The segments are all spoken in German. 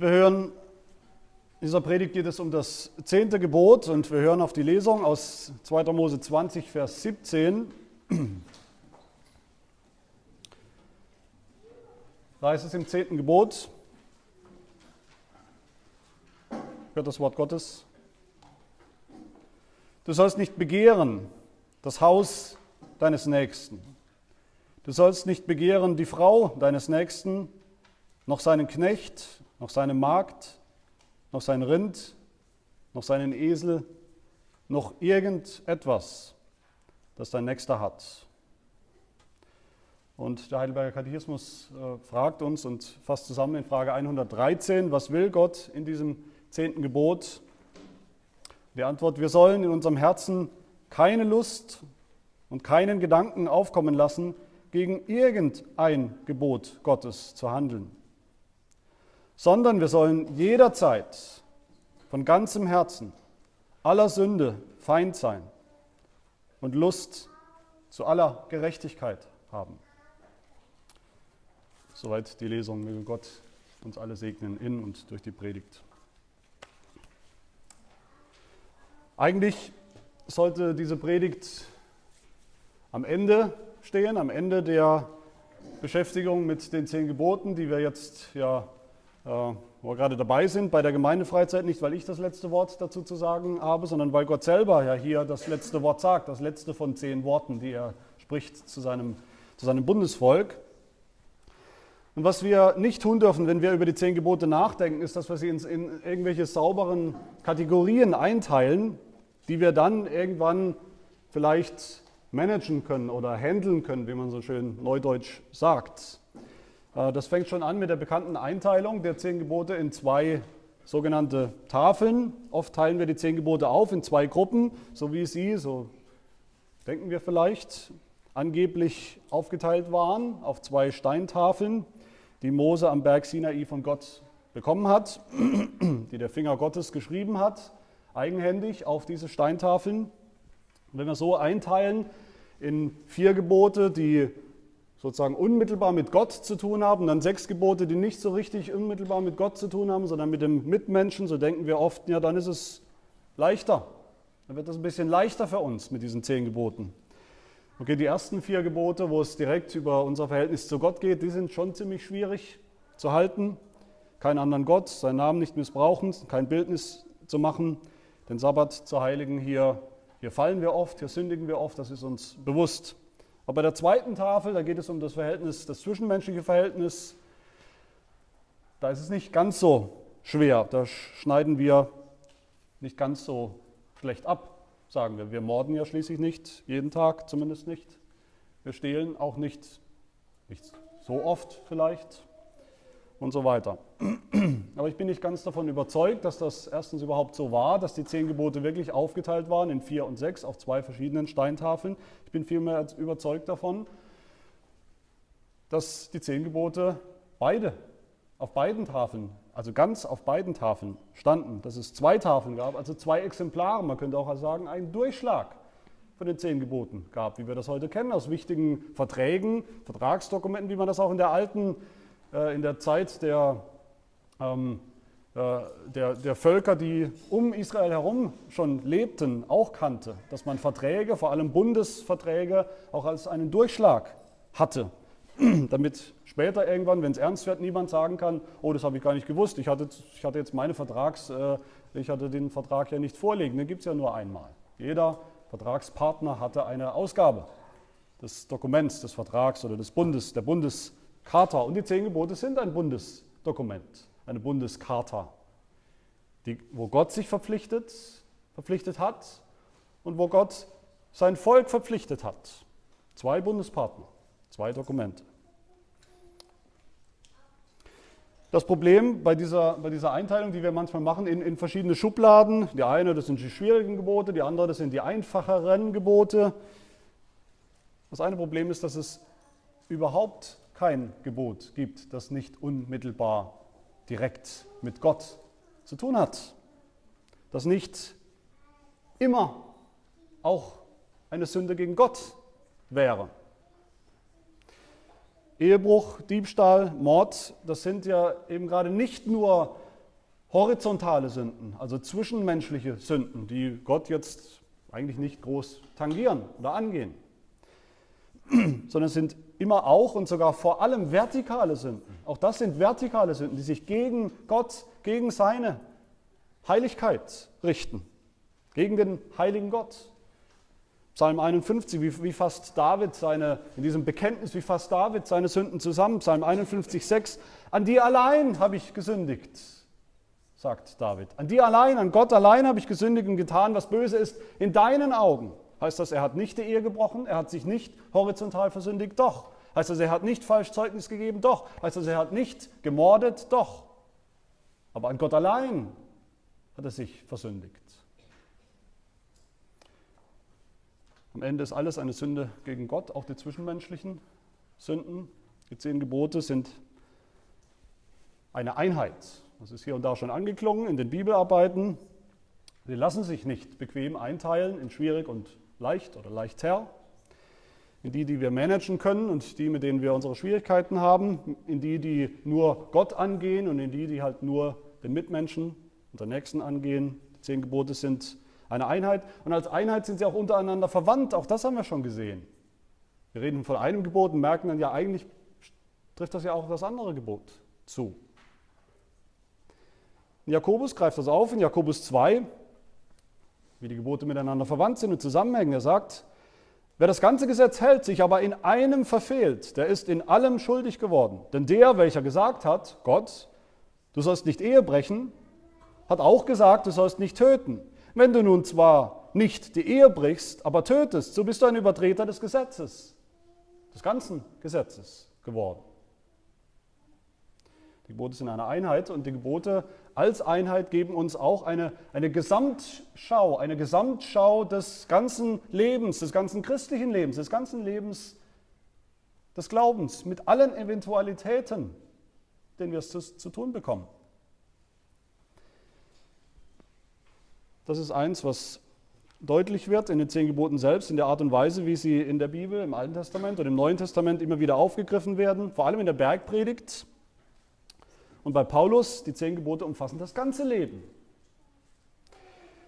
Wir hören, in dieser Predigt geht es um das zehnte Gebot und wir hören auf die Lesung aus 2. Mose 20, Vers 17. Da heißt es im zehnten Gebot, hört das Wort Gottes, du sollst nicht begehren das Haus deines Nächsten. Du sollst nicht begehren die Frau deines Nächsten, noch seinen Knecht, noch seine Magd, noch sein Rind, noch seinen Esel, noch irgendetwas, das dein Nächster hat. Und der Heidelberger Katechismus äh, fragt uns und fasst zusammen in Frage 113, was will Gott in diesem zehnten Gebot? Die Antwort, wir sollen in unserem Herzen keine Lust und keinen Gedanken aufkommen lassen, gegen irgendein Gebot Gottes zu handeln sondern wir sollen jederzeit von ganzem Herzen aller Sünde Feind sein und Lust zu aller Gerechtigkeit haben. Soweit die Lesung. Möge Gott uns alle segnen in und durch die Predigt. Eigentlich sollte diese Predigt am Ende stehen, am Ende der Beschäftigung mit den zehn Geboten, die wir jetzt ja wo wir gerade dabei sind, bei der Gemeindefreizeit, nicht weil ich das letzte Wort dazu zu sagen habe, sondern weil Gott selber ja hier das letzte Wort sagt, das letzte von zehn Worten, die er spricht zu seinem, zu seinem Bundesvolk. Und was wir nicht tun dürfen, wenn wir über die zehn Gebote nachdenken, ist, dass wir sie in, in irgendwelche sauberen Kategorien einteilen, die wir dann irgendwann vielleicht managen können oder handeln können, wie man so schön neudeutsch sagt. Äh, das fängt schon an mit der bekannten Einteilung der zehn Gebote in zwei sogenannte Tafeln. Oft teilen wir die zehn Gebote auf in zwei Gruppen, so wie sie, so denken wir vielleicht, angeblich aufgeteilt waren auf zwei Steintafeln, die Mose am Berg Sinai von Gott bekommen hat, die der Finger Gottes geschrieben hat, eigenhändig auf diese Steintafeln. Und wenn wir so einteilen in vier Gebote, die sozusagen unmittelbar mit Gott zu tun haben, dann sechs Gebote, die nicht so richtig unmittelbar mit Gott zu tun haben, sondern mit dem Mitmenschen, so denken wir oft, ja, dann ist es leichter. Dann wird das ein bisschen leichter für uns mit diesen zehn Geboten. Okay, die ersten vier Gebote, wo es direkt über unser Verhältnis zu Gott geht, die sind schon ziemlich schwierig zu halten. Keinen anderen Gott, seinen Namen nicht missbrauchen, kein Bildnis zu machen, den Sabbat zu heiligen. Hier, hier fallen wir oft, hier sündigen wir oft, das ist uns bewusst. Aber bei der zweiten Tafel, da geht es um das Verhältnis, das zwischenmenschliche Verhältnis. Da ist es nicht ganz so schwer. Da schneiden wir nicht ganz so schlecht ab, sagen wir. Wir morden ja schließlich nicht, jeden Tag zumindest nicht. Wir stehlen auch nicht, nicht so oft vielleicht und so weiter. Aber ich bin nicht ganz davon überzeugt, dass das erstens überhaupt so war, dass die zehn Gebote wirklich aufgeteilt waren in vier und sechs auf zwei verschiedenen Steintafeln. Ich bin vielmehr überzeugt davon, dass die zehn Gebote beide auf beiden Tafeln, also ganz auf beiden Tafeln standen, dass es zwei Tafeln gab, also zwei Exemplare, man könnte auch sagen, einen Durchschlag von den zehn Geboten gab, wie wir das heute kennen, aus wichtigen Verträgen, Vertragsdokumenten, wie man das auch in der alten äh, in der Zeit der, ähm, äh, der, der Völker, die um Israel herum schon lebten, auch kannte, dass man Verträge, vor allem Bundesverträge, auch als einen Durchschlag hatte, damit später irgendwann, wenn es ernst wird, niemand sagen kann, oh, das habe ich gar nicht gewusst, ich hatte, ich hatte jetzt meine Vertrags, äh, ich hatte den Vertrag ja nicht vorliegen, den gibt es ja nur einmal. Jeder Vertragspartner hatte eine Ausgabe des Dokuments, des Vertrags oder des Bundes, der Bundes Charta. Und die zehn Gebote sind ein Bundesdokument, eine Bundescharta, die, wo Gott sich verpflichtet, verpflichtet hat und wo Gott sein Volk verpflichtet hat. Zwei Bundespartner, zwei Dokumente. Das Problem bei dieser, bei dieser Einteilung, die wir manchmal machen in, in verschiedene Schubladen, die eine, das sind die schwierigen Gebote, die andere, das sind die einfacheren Gebote. Das eine Problem ist, dass es überhaupt kein Gebot gibt, das nicht unmittelbar direkt mit Gott zu tun hat, das nicht immer auch eine Sünde gegen Gott wäre. Ehebruch, Diebstahl, Mord, das sind ja eben gerade nicht nur horizontale Sünden, also zwischenmenschliche Sünden, die Gott jetzt eigentlich nicht groß tangieren oder angehen, sondern es sind immer auch und sogar vor allem vertikale Sünden. Auch das sind vertikale Sünden, die sich gegen Gott, gegen seine Heiligkeit richten, gegen den heiligen Gott. Psalm 51, wie, wie fasst David seine, in diesem Bekenntnis, wie fasst David seine Sünden zusammen? Psalm 51, 6, an dir allein habe ich gesündigt, sagt David. An dir allein, an Gott allein habe ich gesündigt und getan, was böse ist in deinen Augen. Heißt das, er hat nicht die Ehe gebrochen, er hat sich nicht horizontal versündigt? Doch. Heißt das, er hat nicht falsch Zeugnis gegeben? Doch. Heißt das, er hat nicht gemordet? Doch. Aber an Gott allein hat er sich versündigt. Am Ende ist alles eine Sünde gegen Gott, auch die zwischenmenschlichen Sünden. Die zehn Gebote sind eine Einheit. Das ist hier und da schon angeklungen in den Bibelarbeiten. Sie lassen sich nicht bequem einteilen in schwierig und leicht oder leichter. In die, die wir managen können und die, mit denen wir unsere Schwierigkeiten haben. In die, die nur Gott angehen und in die, die halt nur den Mitmenschen und den Nächsten angehen. Die zehn Gebote sind eine Einheit. Und als Einheit sind sie auch untereinander verwandt. Auch das haben wir schon gesehen. Wir reden von einem Gebot und merken dann ja, eigentlich trifft das ja auch das andere Gebot zu. In Jakobus greift das auf, in Jakobus 2, wie die Gebote miteinander verwandt sind und zusammenhängen. Er sagt, wer das ganze Gesetz hält, sich aber in einem verfehlt, der ist in allem schuldig geworden. Denn der, welcher gesagt hat, Gott, du sollst nicht Ehe brechen, hat auch gesagt, du sollst nicht töten. Wenn du nun zwar nicht die Ehe brichst, aber tötest, so bist du ein Übertreter des Gesetzes, des ganzen Gesetzes geworden. Die Gebote sind eine Einheit und die Gebote als Einheit geben uns auch eine, eine Gesamtschau, eine Gesamtschau des ganzen Lebens, des ganzen christlichen Lebens, des ganzen Lebens des Glaubens, mit allen Eventualitäten, denen wir es zu, zu tun bekommen. Das ist eins, was deutlich wird in den zehn Geboten selbst, in der Art und Weise, wie sie in der Bibel, im Alten Testament und im Neuen Testament immer wieder aufgegriffen werden, vor allem in der Bergpredigt. Und bei Paulus, die zehn Gebote umfassen das ganze Leben.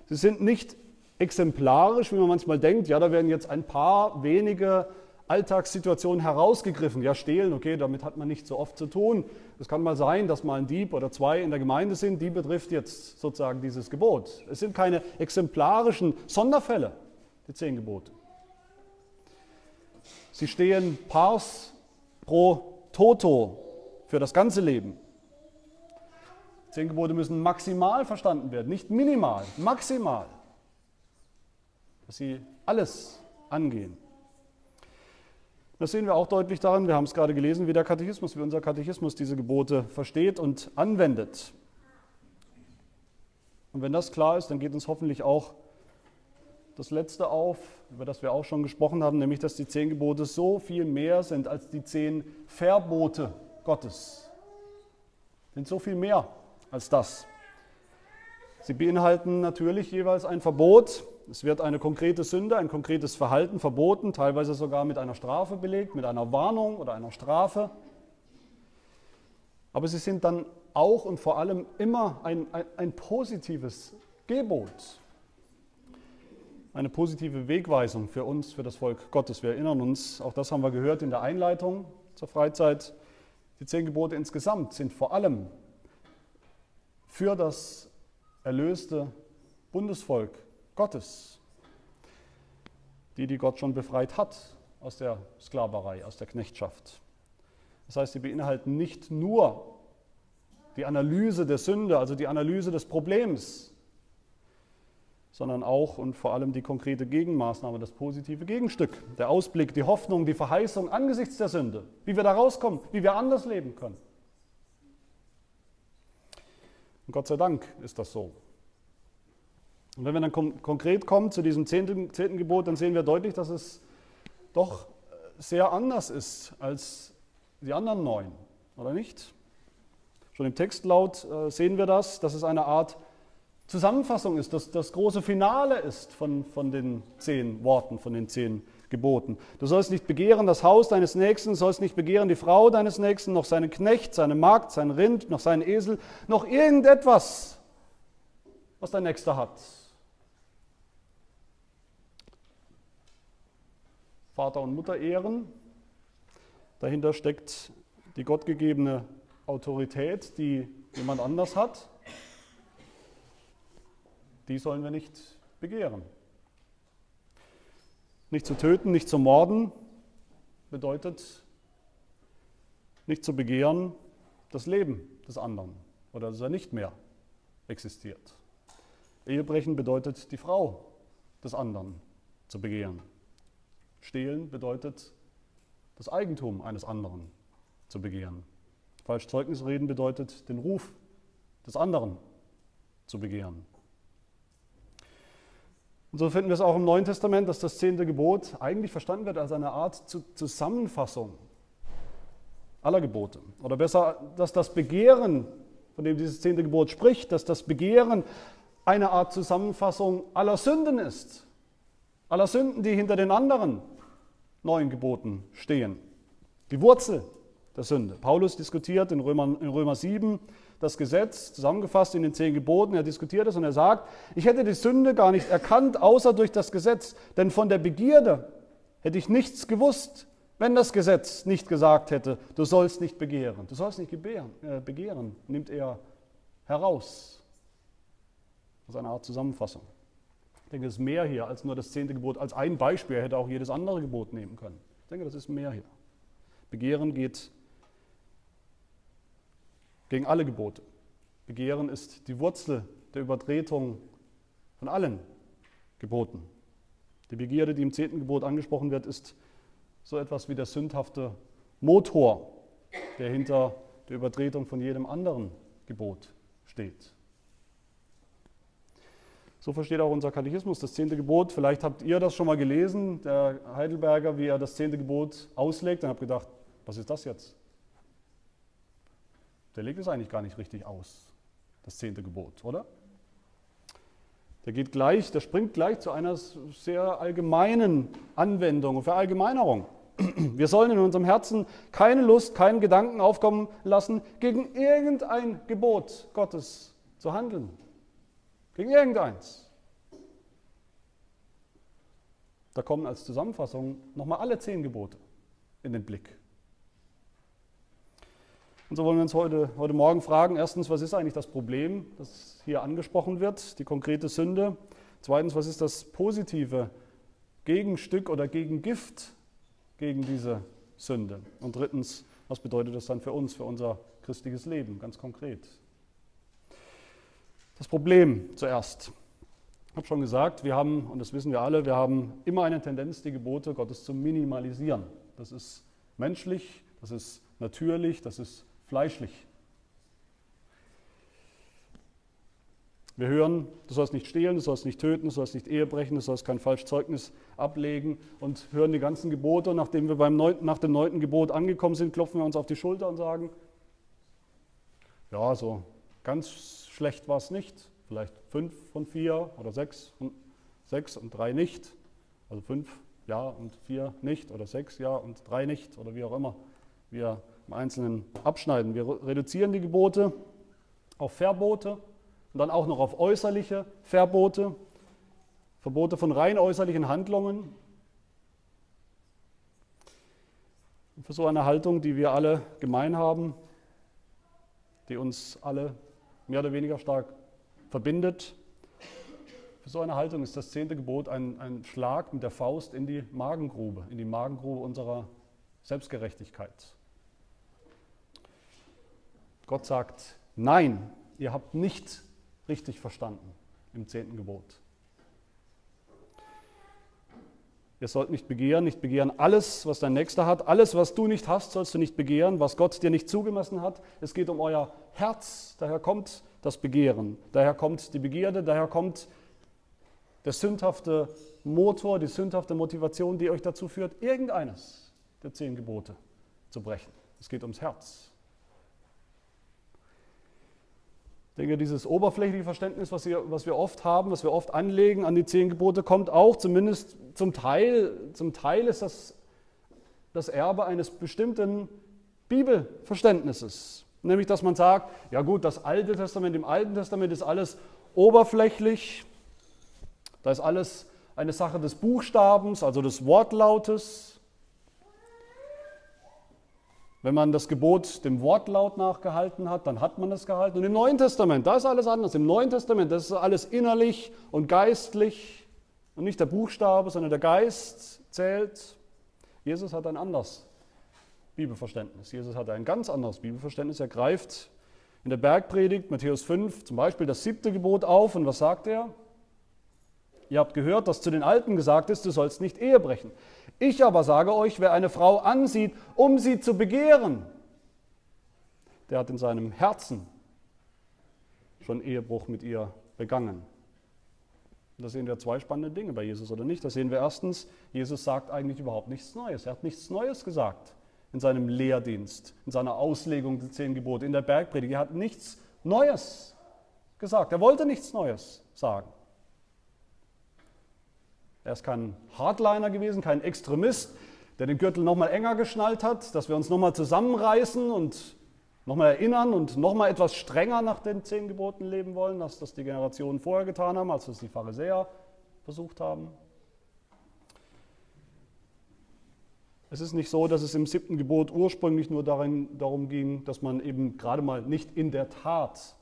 Sie sind nicht exemplarisch, wie man manchmal denkt, ja, da werden jetzt ein paar wenige Alltagssituationen herausgegriffen. Ja, stehlen, okay, damit hat man nicht so oft zu tun. Es kann mal sein, dass mal ein Dieb oder zwei in der Gemeinde sind, die betrifft jetzt sozusagen dieses Gebot. Es sind keine exemplarischen Sonderfälle, die zehn Gebote. Sie stehen pars pro toto für das ganze Leben. Zehn Gebote müssen maximal verstanden werden, nicht minimal, maximal. Dass sie alles angehen. Das sehen wir auch deutlich daran, wir haben es gerade gelesen, wie der Katechismus, wie unser Katechismus diese Gebote versteht und anwendet. Und wenn das klar ist, dann geht uns hoffentlich auch das Letzte auf, über das wir auch schon gesprochen haben, nämlich dass die zehn Gebote so viel mehr sind als die zehn Verbote Gottes. Sind so viel mehr als das. Sie beinhalten natürlich jeweils ein Verbot, es wird eine konkrete Sünde, ein konkretes Verhalten verboten, teilweise sogar mit einer Strafe belegt, mit einer Warnung oder einer Strafe. Aber sie sind dann auch und vor allem immer ein, ein, ein positives Gebot, eine positive Wegweisung für uns, für das Volk Gottes. Wir erinnern uns, auch das haben wir gehört in der Einleitung zur Freizeit, die zehn Gebote insgesamt sind vor allem für das erlöste Bundesvolk Gottes. Die, die Gott schon befreit hat aus der Sklaverei, aus der Knechtschaft. Das heißt, sie beinhalten nicht nur die Analyse der Sünde, also die Analyse des Problems, sondern auch und vor allem die konkrete Gegenmaßnahme, das positive Gegenstück, der Ausblick, die Hoffnung, die Verheißung angesichts der Sünde, wie wir da rauskommen, wie wir anders leben können. Und Gott sei Dank ist das so. Und wenn wir dann konkret kommen zu diesem zehnten, zehnten Gebot, dann sehen wir deutlich, dass es doch sehr anders ist als die anderen neun, oder nicht? Schon im Textlaut äh, sehen wir das, dass es eine Art Zusammenfassung ist, dass das große Finale ist von, von den zehn Worten, von den zehn geboten. Du sollst nicht begehren das Haus deines Nächsten, sollst nicht begehren die Frau deines Nächsten, noch seinen Knecht, seine Magd, sein Rind, noch seinen Esel, noch irgendetwas, was dein Nächster hat. Vater und Mutter ehren. Dahinter steckt die gottgegebene Autorität, die jemand anders hat. Die sollen wir nicht begehren. Nicht zu töten, nicht zu morden bedeutet nicht zu begehren das Leben des anderen oder dass er nicht mehr existiert. Ehebrechen bedeutet die Frau des anderen zu begehren. Stehlen bedeutet das Eigentum eines anderen zu begehren. Falsch Zeugnis reden bedeutet den Ruf des anderen zu begehren. Und so finden wir es auch im Neuen Testament, dass das zehnte Gebot eigentlich verstanden wird als eine Art Zusammenfassung aller Gebote. Oder besser, dass das Begehren, von dem dieses zehnte Gebot spricht, dass das Begehren eine Art Zusammenfassung aller Sünden ist. Aller Sünden, die hinter den anderen neuen Geboten stehen. Die Wurzel der Sünde. Paulus diskutiert in Römer, in Römer 7 das Gesetz, zusammengefasst in den zehn Geboten. Er diskutiert es und er sagt, ich hätte die Sünde gar nicht erkannt, außer durch das Gesetz. Denn von der Begierde hätte ich nichts gewusst, wenn das Gesetz nicht gesagt hätte, du sollst nicht begehren. Du sollst nicht begehren, äh, begehren nimmt er heraus. Das ist eine Art Zusammenfassung. Ich denke, es ist mehr hier als nur das zehnte Gebot. Als ein Beispiel er hätte auch jedes andere Gebot nehmen können. Ich denke, das ist mehr hier. Begehren geht gegen alle Gebote. Begehren ist die Wurzel der Übertretung von allen Geboten. Die Begierde, die im zehnten Gebot angesprochen wird, ist so etwas wie der sündhafte Motor, der hinter der Übertretung von jedem anderen Gebot steht. So versteht auch unser Katechismus das zehnte Gebot. Vielleicht habt ihr das schon mal gelesen, der Heidelberger, wie er das zehnte Gebot auslegt, und habt gedacht, was ist das jetzt? Der legt es eigentlich gar nicht richtig aus, das zehnte Gebot, oder? Der geht gleich, der springt gleich zu einer sehr allgemeinen Anwendung und Verallgemeinerung. Wir sollen in unserem Herzen keine Lust, keinen Gedanken aufkommen lassen, gegen irgendein Gebot Gottes zu handeln. Gegen irgendeins. Da kommen als Zusammenfassung nochmal alle zehn Gebote in den Blick. Und so wollen wir uns heute, heute Morgen fragen, erstens, was ist eigentlich das Problem, das hier angesprochen wird, die konkrete Sünde? Zweitens, was ist das positive Gegenstück oder Gegengift gegen diese Sünde? Und drittens, was bedeutet das dann für uns, für unser christliches Leben, ganz konkret? Das Problem zuerst. Ich habe schon gesagt, wir haben, und das wissen wir alle, wir haben immer eine Tendenz, die Gebote Gottes zu minimalisieren. Das ist menschlich, das ist natürlich, das ist fleischlich. Wir hören, du sollst nicht stehlen, du sollst nicht töten, du sollst nicht Ehe brechen, du sollst kein Falschzeugnis ablegen und hören die ganzen Gebote. Und nachdem wir beim neunten, nach dem neunten Gebot angekommen sind, klopfen wir uns auf die Schulter und sagen, ja, so ganz schlecht war es nicht. Vielleicht fünf von vier oder sechs von sechs und drei nicht. Also fünf ja und vier nicht oder sechs ja und drei nicht oder wie auch immer wir im Einzelnen abschneiden. Wir reduzieren die Gebote auf Verbote und dann auch noch auf äußerliche Verbote, Verbote von rein äußerlichen Handlungen. Und für so eine Haltung, die wir alle gemein haben, die uns alle mehr oder weniger stark verbindet, für so eine Haltung ist das zehnte Gebot ein, ein Schlag mit der Faust in die Magengrube, in die Magengrube unserer Selbstgerechtigkeit. Gott sagt, nein, ihr habt nicht richtig verstanden im zehnten Gebot. Ihr sollt nicht begehren, nicht begehren alles, was dein Nächster hat. Alles, was du nicht hast, sollst du nicht begehren, was Gott dir nicht zugemessen hat. Es geht um euer Herz, daher kommt das Begehren, daher kommt die Begierde, daher kommt der sündhafte Motor, die sündhafte Motivation, die euch dazu führt, irgendeines der zehn Gebote zu brechen. Es geht ums Herz. Denke, dieses oberflächliche Verständnis, was wir, was wir oft haben, was wir oft anlegen an die zehn Gebote, kommt auch zumindest zum Teil, zum Teil ist das das Erbe eines bestimmten Bibelverständnisses. Nämlich, dass man sagt, ja gut, das Alte Testament, im Alten Testament ist alles oberflächlich, da ist alles eine Sache des Buchstabens, also des Wortlautes. Wenn man das Gebot dem Wortlaut nachgehalten hat, dann hat man es gehalten. Und im Neuen Testament, da ist alles anders. Im Neuen Testament, das ist alles innerlich und geistlich. Und nicht der Buchstabe, sondern der Geist zählt. Jesus hat ein anderes Bibelverständnis. Jesus hat ein ganz anderes Bibelverständnis. Er greift in der Bergpredigt, Matthäus 5, zum Beispiel das siebte Gebot auf. Und was sagt er? Ihr habt gehört, dass zu den Alten gesagt ist, du sollst nicht Ehe brechen. Ich aber sage euch, wer eine Frau ansieht, um sie zu begehren, der hat in seinem Herzen schon Ehebruch mit ihr begangen. da sehen wir zwei spannende Dinge bei Jesus oder nicht. Da sehen wir erstens, Jesus sagt eigentlich überhaupt nichts Neues. Er hat nichts Neues gesagt in seinem Lehrdienst, in seiner Auslegung der zehn Gebote, in der Bergpredigt. Er hat nichts Neues gesagt. Er wollte nichts Neues sagen. Er ist kein Hardliner gewesen, kein Extremist, der den Gürtel nochmal enger geschnallt hat, dass wir uns nochmal zusammenreißen und nochmal erinnern und nochmal etwas strenger nach den zehn Geboten leben wollen, als das die Generationen vorher getan haben, als das die Pharisäer versucht haben. Es ist nicht so, dass es im siebten Gebot ursprünglich nur darin, darum ging, dass man eben gerade mal nicht in der Tat,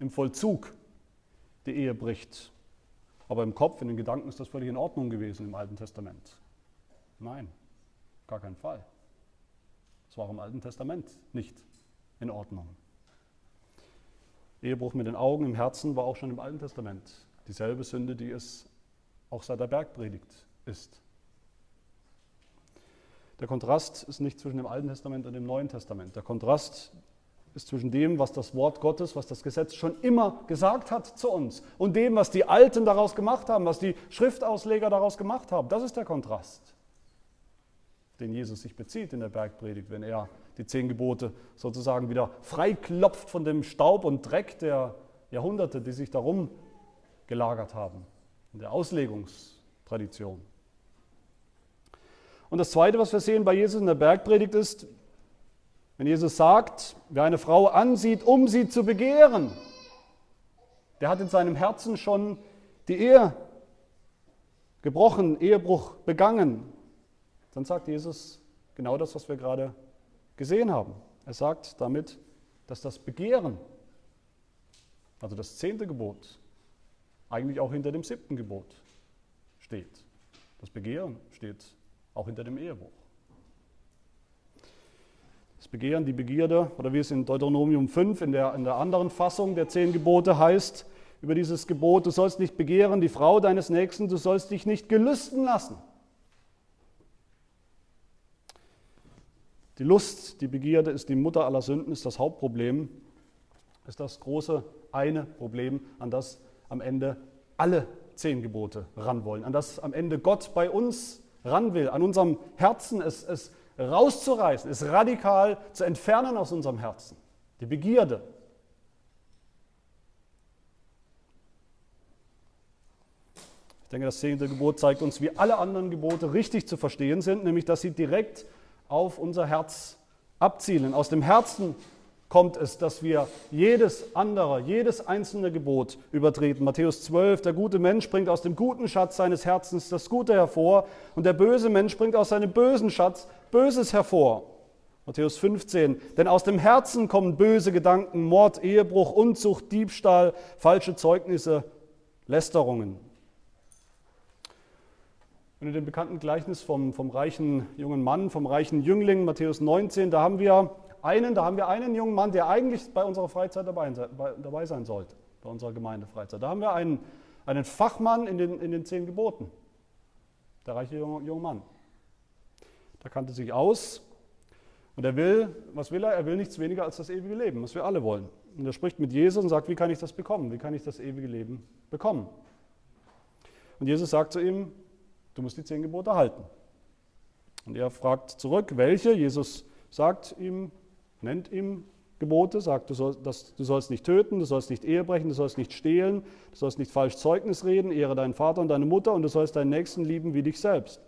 im Vollzug die Ehe bricht, aber im Kopf, in den Gedanken ist das völlig in Ordnung gewesen im Alten Testament. Nein, gar kein Fall. Es war im Alten Testament nicht in Ordnung. Ehebruch mit den Augen im Herzen war auch schon im Alten Testament dieselbe Sünde, die es auch seit der Bergpredigt ist. Der Kontrast ist nicht zwischen dem Alten Testament und dem Neuen Testament. Der Kontrast ist zwischen dem, was das Wort Gottes, was das Gesetz schon immer gesagt hat zu uns und dem, was die Alten daraus gemacht haben, was die Schriftausleger daraus gemacht haben. Das ist der Kontrast, den Jesus sich bezieht in der Bergpredigt, wenn er die zehn Gebote sozusagen wieder freiklopft von dem Staub und Dreck der Jahrhunderte, die sich darum gelagert haben, in der Auslegungstradition. Und das Zweite, was wir sehen bei Jesus in der Bergpredigt ist, wenn Jesus sagt, wer eine Frau ansieht, um sie zu begehren, der hat in seinem Herzen schon die Ehe gebrochen, Ehebruch begangen. Dann sagt Jesus genau das, was wir gerade gesehen haben. Er sagt damit, dass das Begehren, also das zehnte Gebot, eigentlich auch hinter dem siebten Gebot steht. Das Begehren steht auch hinter dem Ehebruch. Das Begehren, die Begierde, oder wie es in Deuteronomium 5 in der, in der anderen Fassung der zehn Gebote heißt, über dieses Gebot, du sollst nicht begehren die Frau deines Nächsten, du sollst dich nicht gelüsten lassen. Die Lust, die Begierde ist die Mutter aller Sünden, ist das Hauptproblem, ist das große eine Problem, an das am Ende alle zehn Gebote ran wollen, an das am Ende Gott bei uns ran will, an unserem Herzen es, es rauszureißen, es radikal zu entfernen aus unserem Herzen. Die Begierde. Ich denke, das zehnte Gebot zeigt uns, wie alle anderen Gebote richtig zu verstehen sind, nämlich dass sie direkt auf unser Herz abzielen. Aus dem Herzen kommt es, dass wir jedes andere, jedes einzelne Gebot übertreten. Matthäus 12, der gute Mensch bringt aus dem guten Schatz seines Herzens das Gute hervor und der böse Mensch bringt aus seinem bösen Schatz Böses hervor. Matthäus 15, denn aus dem Herzen kommen böse Gedanken, Mord, Ehebruch, Unzucht, Diebstahl, falsche Zeugnisse, Lästerungen. Und in dem bekannten Gleichnis vom, vom reichen jungen Mann, vom reichen Jüngling, Matthäus 19, da haben wir einen, da haben wir einen jungen Mann, der eigentlich bei unserer Freizeit dabei, dabei sein sollte, bei unserer Gemeindefreizeit. Da haben wir einen, einen Fachmann in den, in den zehn Geboten, der reiche junge, junge Mann. Der kannte sich aus und er will, was will er? Er will nichts weniger als das ewige Leben, was wir alle wollen. Und er spricht mit Jesus und sagt, wie kann ich das bekommen? Wie kann ich das ewige Leben bekommen? Und Jesus sagt zu ihm, du musst die zehn Gebote halten. Und er fragt zurück, welche? Jesus sagt ihm, nennt ihm Gebote, sagt, du sollst, dass, du sollst nicht töten, du sollst nicht Ehe brechen, du sollst nicht stehlen, du sollst nicht falsch Zeugnis reden, ehre deinen Vater und deine Mutter und du sollst deinen Nächsten lieben wie dich selbst.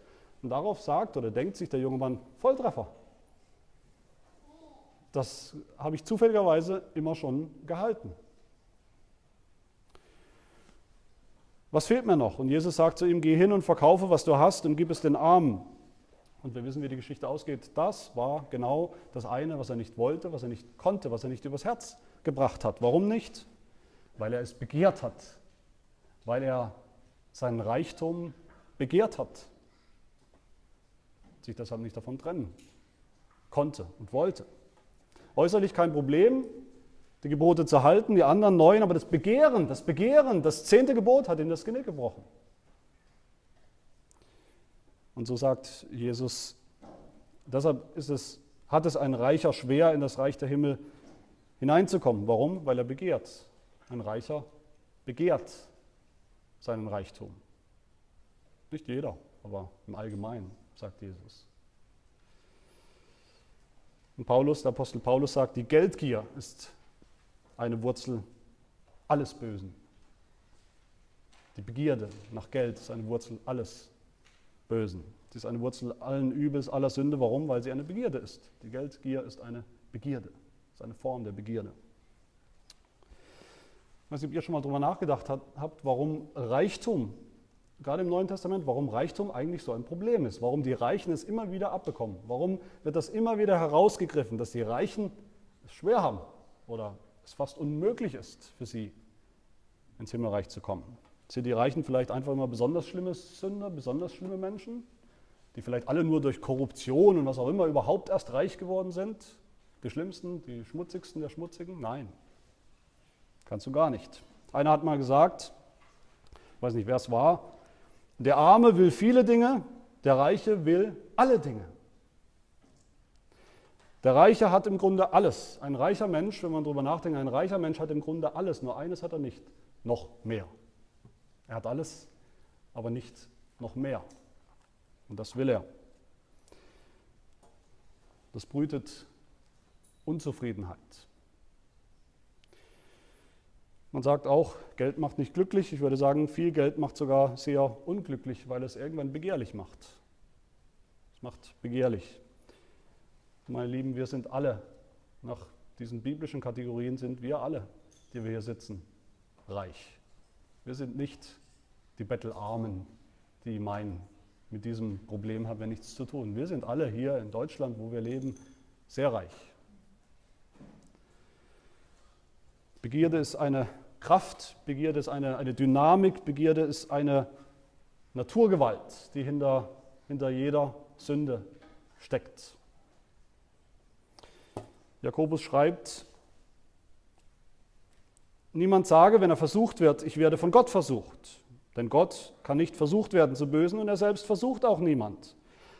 Und darauf sagt oder denkt sich der junge Mann, Volltreffer. Das habe ich zufälligerweise immer schon gehalten. Was fehlt mir noch? Und Jesus sagt zu ihm, geh hin und verkaufe, was du hast und gib es den Armen. Und wir wissen, wie die Geschichte ausgeht. Das war genau das eine, was er nicht wollte, was er nicht konnte, was er nicht übers Herz gebracht hat. Warum nicht? Weil er es begehrt hat. Weil er seinen Reichtum begehrt hat. Sich deshalb nicht davon trennen konnte und wollte. Äußerlich kein Problem, die Gebote zu halten, die anderen neun, aber das Begehren, das Begehren, das zehnte Gebot hat ihm das Genick gebrochen. Und so sagt Jesus, deshalb ist es, hat es ein Reicher schwer, in das Reich der Himmel hineinzukommen. Warum? Weil er begehrt. Ein Reicher begehrt seinen Reichtum. Nicht jeder, aber im Allgemeinen, sagt Jesus. Und Paulus, der Apostel Paulus sagt, die Geldgier ist eine Wurzel alles Bösen. Die Begierde nach Geld ist eine Wurzel alles Bösen. Sie ist eine Wurzel allen Übels, aller Sünde. Warum? Weil sie eine Begierde ist. Die Geldgier ist eine Begierde, ist eine Form der Begierde. Ich weiß nicht, ob ihr schon mal darüber nachgedacht habt, warum Reichtum, gerade im Neuen Testament, warum Reichtum eigentlich so ein Problem ist. Warum die Reichen es immer wieder abbekommen. Warum wird das immer wieder herausgegriffen, dass die Reichen es schwer haben oder es fast unmöglich ist für sie, ins Himmelreich zu kommen. Sind die Reichen vielleicht einfach immer besonders schlimme Sünder, besonders schlimme Menschen, die vielleicht alle nur durch Korruption und was auch immer überhaupt erst reich geworden sind? Die schlimmsten, die schmutzigsten der Schmutzigen? Nein, kannst du gar nicht. Einer hat mal gesagt, ich weiß nicht, wer es war, der Arme will viele Dinge, der Reiche will alle Dinge. Der Reiche hat im Grunde alles. Ein reicher Mensch, wenn man darüber nachdenkt, ein reicher Mensch hat im Grunde alles, nur eines hat er nicht, noch mehr. Er hat alles, aber nicht noch mehr. Und das will er. Das brütet Unzufriedenheit. Man sagt auch, Geld macht nicht glücklich. Ich würde sagen, viel Geld macht sogar sehr unglücklich, weil es irgendwann begehrlich macht. Es macht begehrlich. Meine Lieben, wir sind alle, nach diesen biblischen Kategorien sind wir alle, die wir hier sitzen, reich. Wir sind nicht die Bettelarmen, die meinen, mit diesem Problem haben wir nichts zu tun. Wir sind alle hier in Deutschland, wo wir leben, sehr reich. Begierde ist eine Kraft, Begierde ist eine, eine Dynamik, Begierde ist eine Naturgewalt, die hinter, hinter jeder Sünde steckt. Jakobus schreibt, niemand sage, wenn er versucht wird, ich werde von Gott versucht. Denn Gott kann nicht versucht werden zu Bösen und er selbst versucht auch niemand.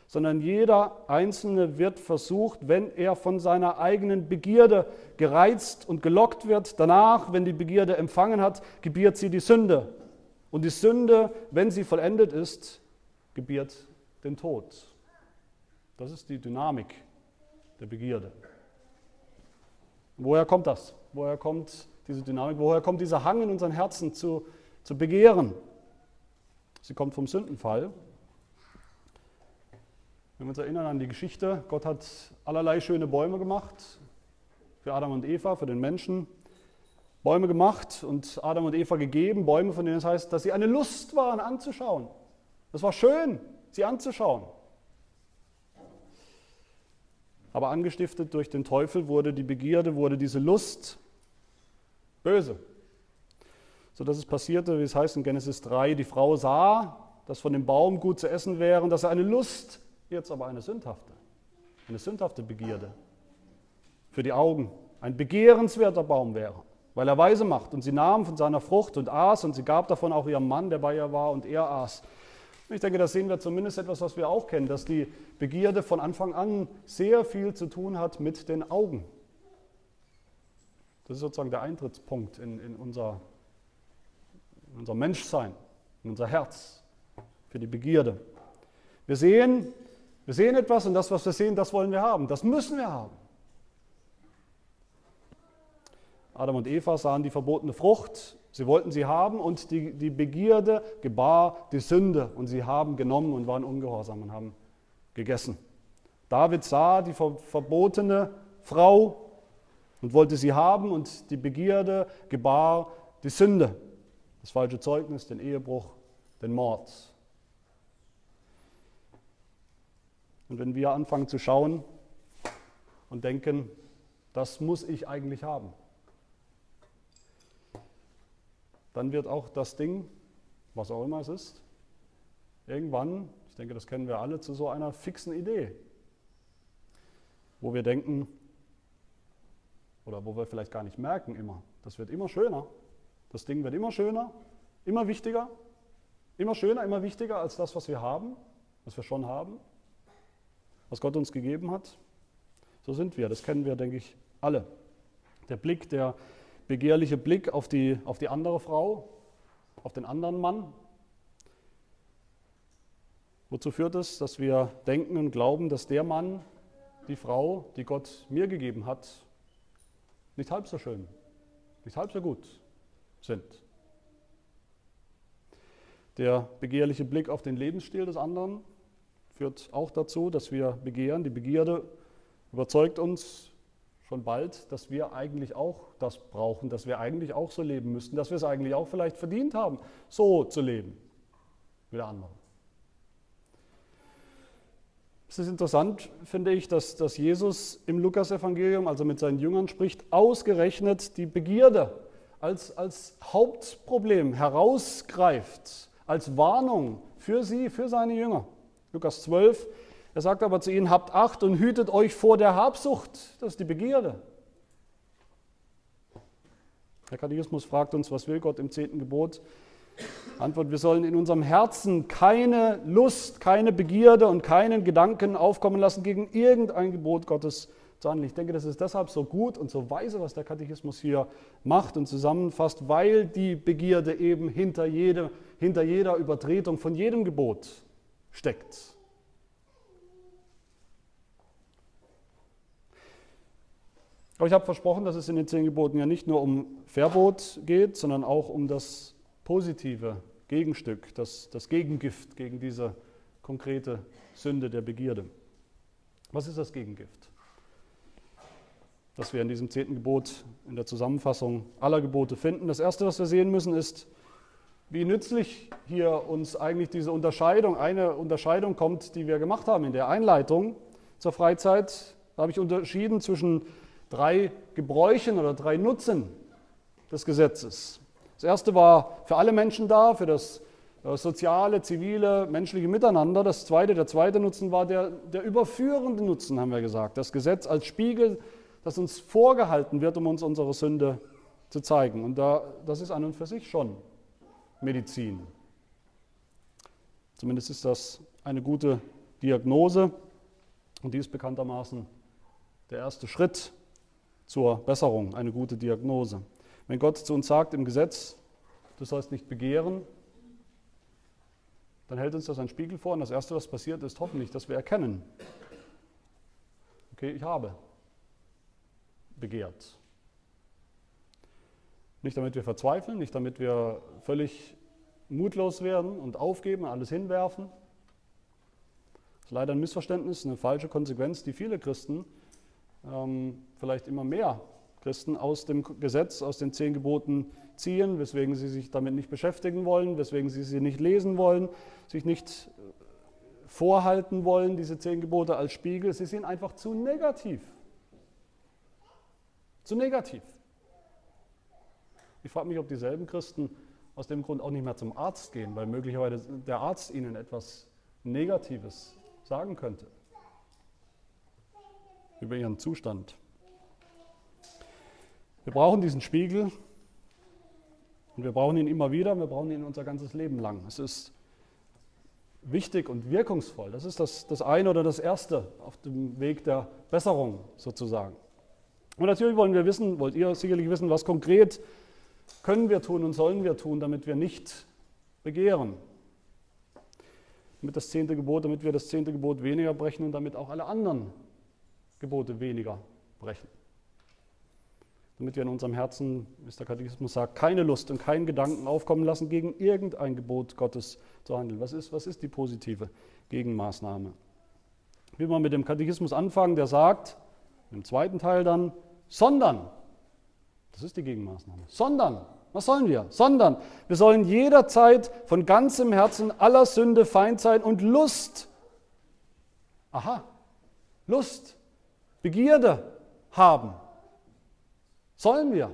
Sondern jeder Einzelne wird versucht, wenn er von seiner eigenen Begierde gereizt und gelockt wird. Danach, wenn die Begierde empfangen hat, gebiert sie die Sünde. Und die Sünde, wenn sie vollendet ist, gebiert den Tod. Das ist die Dynamik der Begierde. Woher kommt das? Woher kommt diese Dynamik? Woher kommt dieser Hang in unseren Herzen zu, zu begehren? Sie kommt vom Sündenfall. Wenn wir uns erinnern an die Geschichte, Gott hat allerlei schöne Bäume gemacht für Adam und Eva, für den Menschen. Bäume gemacht und Adam und Eva gegeben, Bäume, von denen es heißt, dass sie eine Lust waren anzuschauen. Das war schön, sie anzuschauen. Aber angestiftet durch den Teufel wurde die Begierde, wurde diese Lust böse. So dass es passierte, wie es heißt in Genesis 3, die Frau sah, dass von dem Baum gut zu essen wäre und dass er eine Lust, jetzt aber eine sündhafte, eine sündhafte Begierde für die Augen, ein begehrenswerter Baum wäre, weil er weise macht. Und sie nahm von seiner Frucht und aß und sie gab davon auch ihrem Mann, der bei ihr war, und er aß. Ich denke, das sehen wir zumindest etwas, was wir auch kennen, dass die Begierde von Anfang an sehr viel zu tun hat mit den Augen. Das ist sozusagen der Eintrittspunkt in, in, unser, in unser Menschsein, in unser Herz für die Begierde. Wir sehen, wir sehen etwas und das, was wir sehen, das wollen wir haben. Das müssen wir haben. Adam und Eva sahen die verbotene Frucht, sie wollten sie haben und die, die Begierde gebar die Sünde und sie haben genommen und waren ungehorsam und haben gegessen. David sah die verbotene Frau und wollte sie haben und die Begierde gebar die Sünde, das falsche Zeugnis, den Ehebruch, den Mord. Und wenn wir anfangen zu schauen und denken, das muss ich eigentlich haben, dann wird auch das Ding, was auch immer es ist, irgendwann, ich denke, das kennen wir alle, zu so einer fixen Idee, wo wir denken, oder wo wir vielleicht gar nicht merken immer, das wird immer schöner. Das Ding wird immer schöner, immer wichtiger, immer schöner, immer wichtiger als das, was wir haben, was wir schon haben, was Gott uns gegeben hat. So sind wir, das kennen wir, denke ich, alle. Der Blick, der begehrliche Blick auf die, auf die andere Frau, auf den anderen Mann. Wozu führt es, dass wir denken und glauben, dass der Mann, die Frau, die Gott mir gegeben hat, nicht halb so schön, nicht halb so gut sind. Der begehrliche Blick auf den Lebensstil des anderen führt auch dazu, dass wir begehren. Die Begierde überzeugt uns schon bald, dass wir eigentlich auch das brauchen, dass wir eigentlich auch so leben müssten, dass wir es eigentlich auch vielleicht verdient haben, so zu leben wie der andere. Es ist interessant, finde ich, dass, dass Jesus im Lukasevangelium, also mit seinen Jüngern spricht, ausgerechnet die Begierde als, als Hauptproblem herausgreift, als Warnung für sie, für seine Jünger. Lukas 12, er sagt aber zu ihnen, habt Acht und hütet euch vor der Habsucht, das ist die Begierde. Der Katechismus fragt uns, was will Gott im zehnten Gebot? Antwort, wir sollen in unserem Herzen keine Lust, keine Begierde und keinen Gedanken aufkommen lassen gegen irgendein Gebot Gottes zu handeln. Ich denke, das ist deshalb so gut und so weise, was der Katechismus hier macht und zusammenfasst, weil die Begierde eben hinter, jede, hinter jeder Übertretung von jedem Gebot steckt. Aber ich habe versprochen, dass es in den zehn Geboten ja nicht nur um Verbot geht, sondern auch um das positive Gegenstück, das, das Gegengift gegen diese konkrete Sünde der Begierde. Was ist das Gegengift? Das wir in diesem zehnten Gebot in der Zusammenfassung aller Gebote finden. Das erste, was wir sehen müssen, ist, wie nützlich hier uns eigentlich diese Unterscheidung, eine Unterscheidung kommt, die wir gemacht haben in der Einleitung zur Freizeit. Da habe ich unterschieden zwischen drei Gebräuchen oder drei Nutzen des Gesetzes. Das erste war für alle Menschen da, für das äh, soziale, zivile, menschliche Miteinander. Das zweite, der zweite Nutzen war der, der überführende Nutzen, haben wir gesagt. Das Gesetz als Spiegel, das uns vorgehalten wird, um uns unsere Sünde zu zeigen. Und da, das ist an und für sich schon Medizin. Zumindest ist das eine gute Diagnose und die ist bekanntermaßen der erste Schritt zur Besserung, eine gute Diagnose. Wenn Gott zu uns sagt im Gesetz, du sollst nicht begehren, dann hält uns das ein Spiegel vor und das Erste, was passiert, ist hoffentlich, dass wir erkennen, okay, ich habe begehrt. Nicht damit wir verzweifeln, nicht damit wir völlig mutlos werden und aufgeben, alles hinwerfen. Das ist leider ein Missverständnis, eine falsche Konsequenz, die viele Christen ähm, vielleicht immer mehr Christen aus dem Gesetz, aus den zehn Geboten ziehen, weswegen sie sich damit nicht beschäftigen wollen, weswegen sie sie nicht lesen wollen, sich nicht äh, vorhalten wollen, diese zehn Gebote als Spiegel. Sie sind einfach zu negativ. Zu negativ. Ich frage mich, ob dieselben Christen aus dem Grund auch nicht mehr zum Arzt gehen, weil möglicherweise der Arzt ihnen etwas Negatives sagen könnte über ihren Zustand. Wir brauchen diesen Spiegel und wir brauchen ihn immer wieder, wir brauchen ihn unser ganzes Leben lang. Es ist wichtig und wirkungsvoll. Das ist das, das eine oder das erste auf dem Weg der Besserung sozusagen. Und natürlich wollen wir wissen, wollt ihr sicherlich wissen, was konkret können wir tun und sollen wir tun, damit wir nicht begehren. Damit das zehnte Gebot, damit wir das zehnte Gebot weniger brechen und damit auch alle anderen Gebote weniger brechen. damit wir in unserem Herzen, wie es der Katechismus sagt, keine Lust und keinen Gedanken aufkommen lassen, gegen irgendein Gebot Gottes zu handeln. Was ist, was ist die positive Gegenmaßnahme? Ich will mal mit dem Katechismus anfangen, der sagt, im zweiten Teil dann, sondern, das ist die Gegenmaßnahme, sondern, was sollen wir? Sondern, wir sollen jederzeit von ganzem Herzen aller Sünde, Feindsinn und Lust, aha, Lust, Begierde haben. Sollen wir.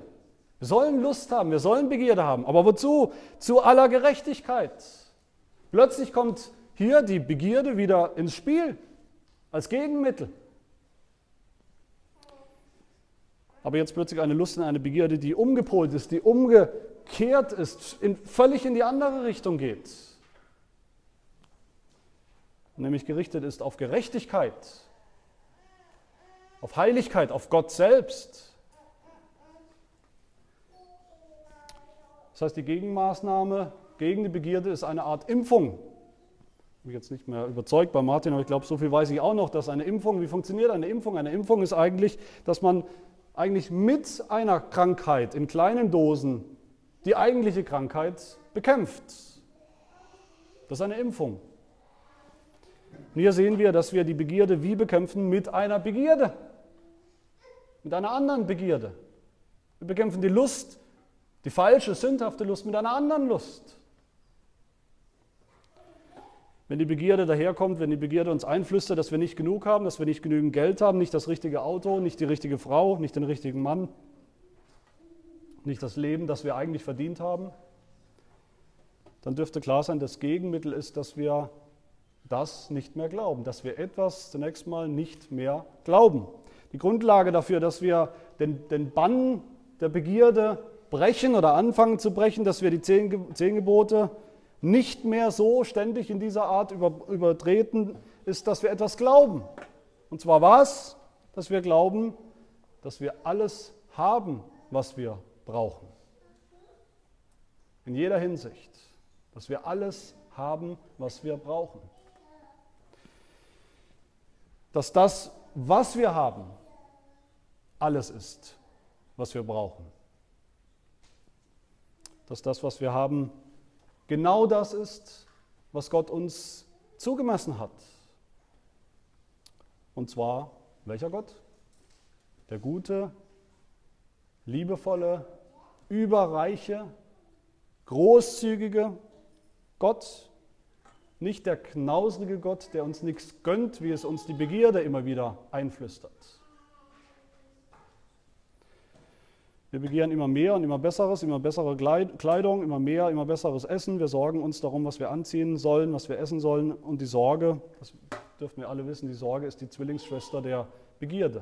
Wir sollen Lust haben, wir sollen Begierde haben. Aber wozu? Zu aller Gerechtigkeit. Plötzlich kommt hier die Begierde wieder ins Spiel als Gegenmittel. Aber jetzt plötzlich eine Lust und eine Begierde, die umgepolt ist, die umgekehrt ist, in, völlig in die andere Richtung geht. Nämlich gerichtet ist auf Gerechtigkeit, auf Heiligkeit, auf Gott selbst. Das heißt, die Gegenmaßnahme gegen die Begierde ist eine Art Impfung. Ich bin jetzt nicht mehr überzeugt bei Martin, aber ich glaube, so viel weiß ich auch noch, dass eine Impfung, wie funktioniert eine Impfung? Eine Impfung ist eigentlich, dass man eigentlich mit einer Krankheit in kleinen Dosen die eigentliche Krankheit bekämpft. Das ist eine Impfung. Und hier sehen wir, dass wir die Begierde wie bekämpfen mit einer Begierde, mit einer anderen Begierde. Wir bekämpfen die Lust die falsche, sündhafte Lust mit einer anderen Lust. Wenn die Begierde daherkommt, wenn die Begierde uns einflüstert, dass wir nicht genug haben, dass wir nicht genügend Geld haben, nicht das richtige Auto, nicht die richtige Frau, nicht den richtigen Mann, nicht das Leben, das wir eigentlich verdient haben, dann dürfte klar sein, das Gegenmittel ist, dass wir das nicht mehr glauben, dass wir etwas zunächst mal nicht mehr glauben. Die Grundlage dafür, dass wir den, den Bann der Begierde brechen oder anfangen zu brechen, dass wir die zehn, zehn Gebote nicht mehr so ständig in dieser Art über, übertreten, ist, dass wir etwas glauben. Und zwar was? Dass wir glauben, dass wir alles haben, was wir brauchen. In jeder Hinsicht. Dass wir alles haben, was wir brauchen. Dass das, was wir haben, alles ist, was wir brauchen dass das, was wir haben, genau das ist, was Gott uns zugemessen hat. Und zwar, welcher Gott? Der gute, liebevolle, überreiche, großzügige Gott, nicht der knausrige Gott, der uns nichts gönnt, wie es uns die Begierde immer wieder einflüstert. Wir begehren immer mehr und immer Besseres, immer bessere Kleidung, immer mehr, immer besseres Essen. Wir sorgen uns darum, was wir anziehen sollen, was wir essen sollen. Und die Sorge, das dürfen wir alle wissen, die Sorge ist die Zwillingsschwester der Begierde.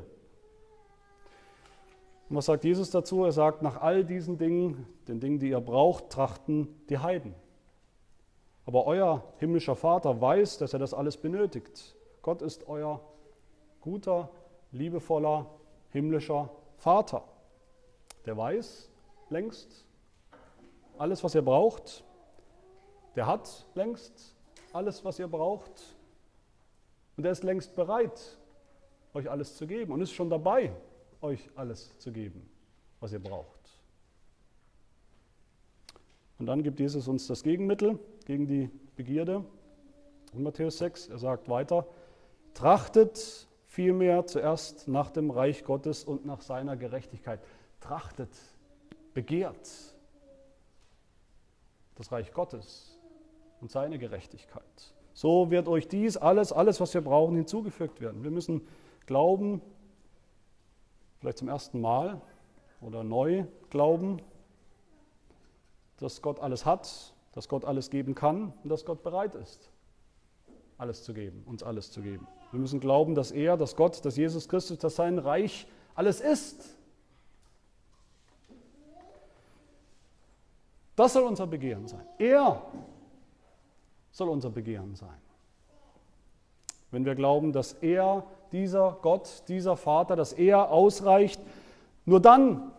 Und was sagt Jesus dazu? Er sagt, nach all diesen Dingen, den Dingen, die ihr braucht, trachten die Heiden. Aber euer himmlischer Vater weiß, dass er das alles benötigt. Gott ist euer guter, liebevoller, himmlischer Vater. Der weiß längst alles, was ihr braucht. Der hat längst alles, was ihr braucht. Und er ist längst bereit, euch alles zu geben und ist schon dabei, euch alles zu geben, was ihr braucht. Und dann gibt Jesus uns das Gegenmittel gegen die Begierde. In Matthäus 6, er sagt weiter, trachtet vielmehr zuerst nach dem Reich Gottes und nach seiner Gerechtigkeit trachtet, begehrt das Reich Gottes und seine Gerechtigkeit. So wird euch dies alles, alles, was wir brauchen, hinzugefügt werden. Wir müssen glauben, vielleicht zum ersten Mal oder neu glauben, dass Gott alles hat, dass Gott alles geben kann und dass Gott bereit ist, alles zu geben, uns alles zu geben. Wir müssen glauben, dass er, dass Gott, dass Jesus Christus, dass sein Reich alles ist Das soll unser Begehren sein. Er soll unser Begehren sein. Wenn wir glauben, dass er, dieser Gott, dieser Vater, dass er ausreicht, nur dann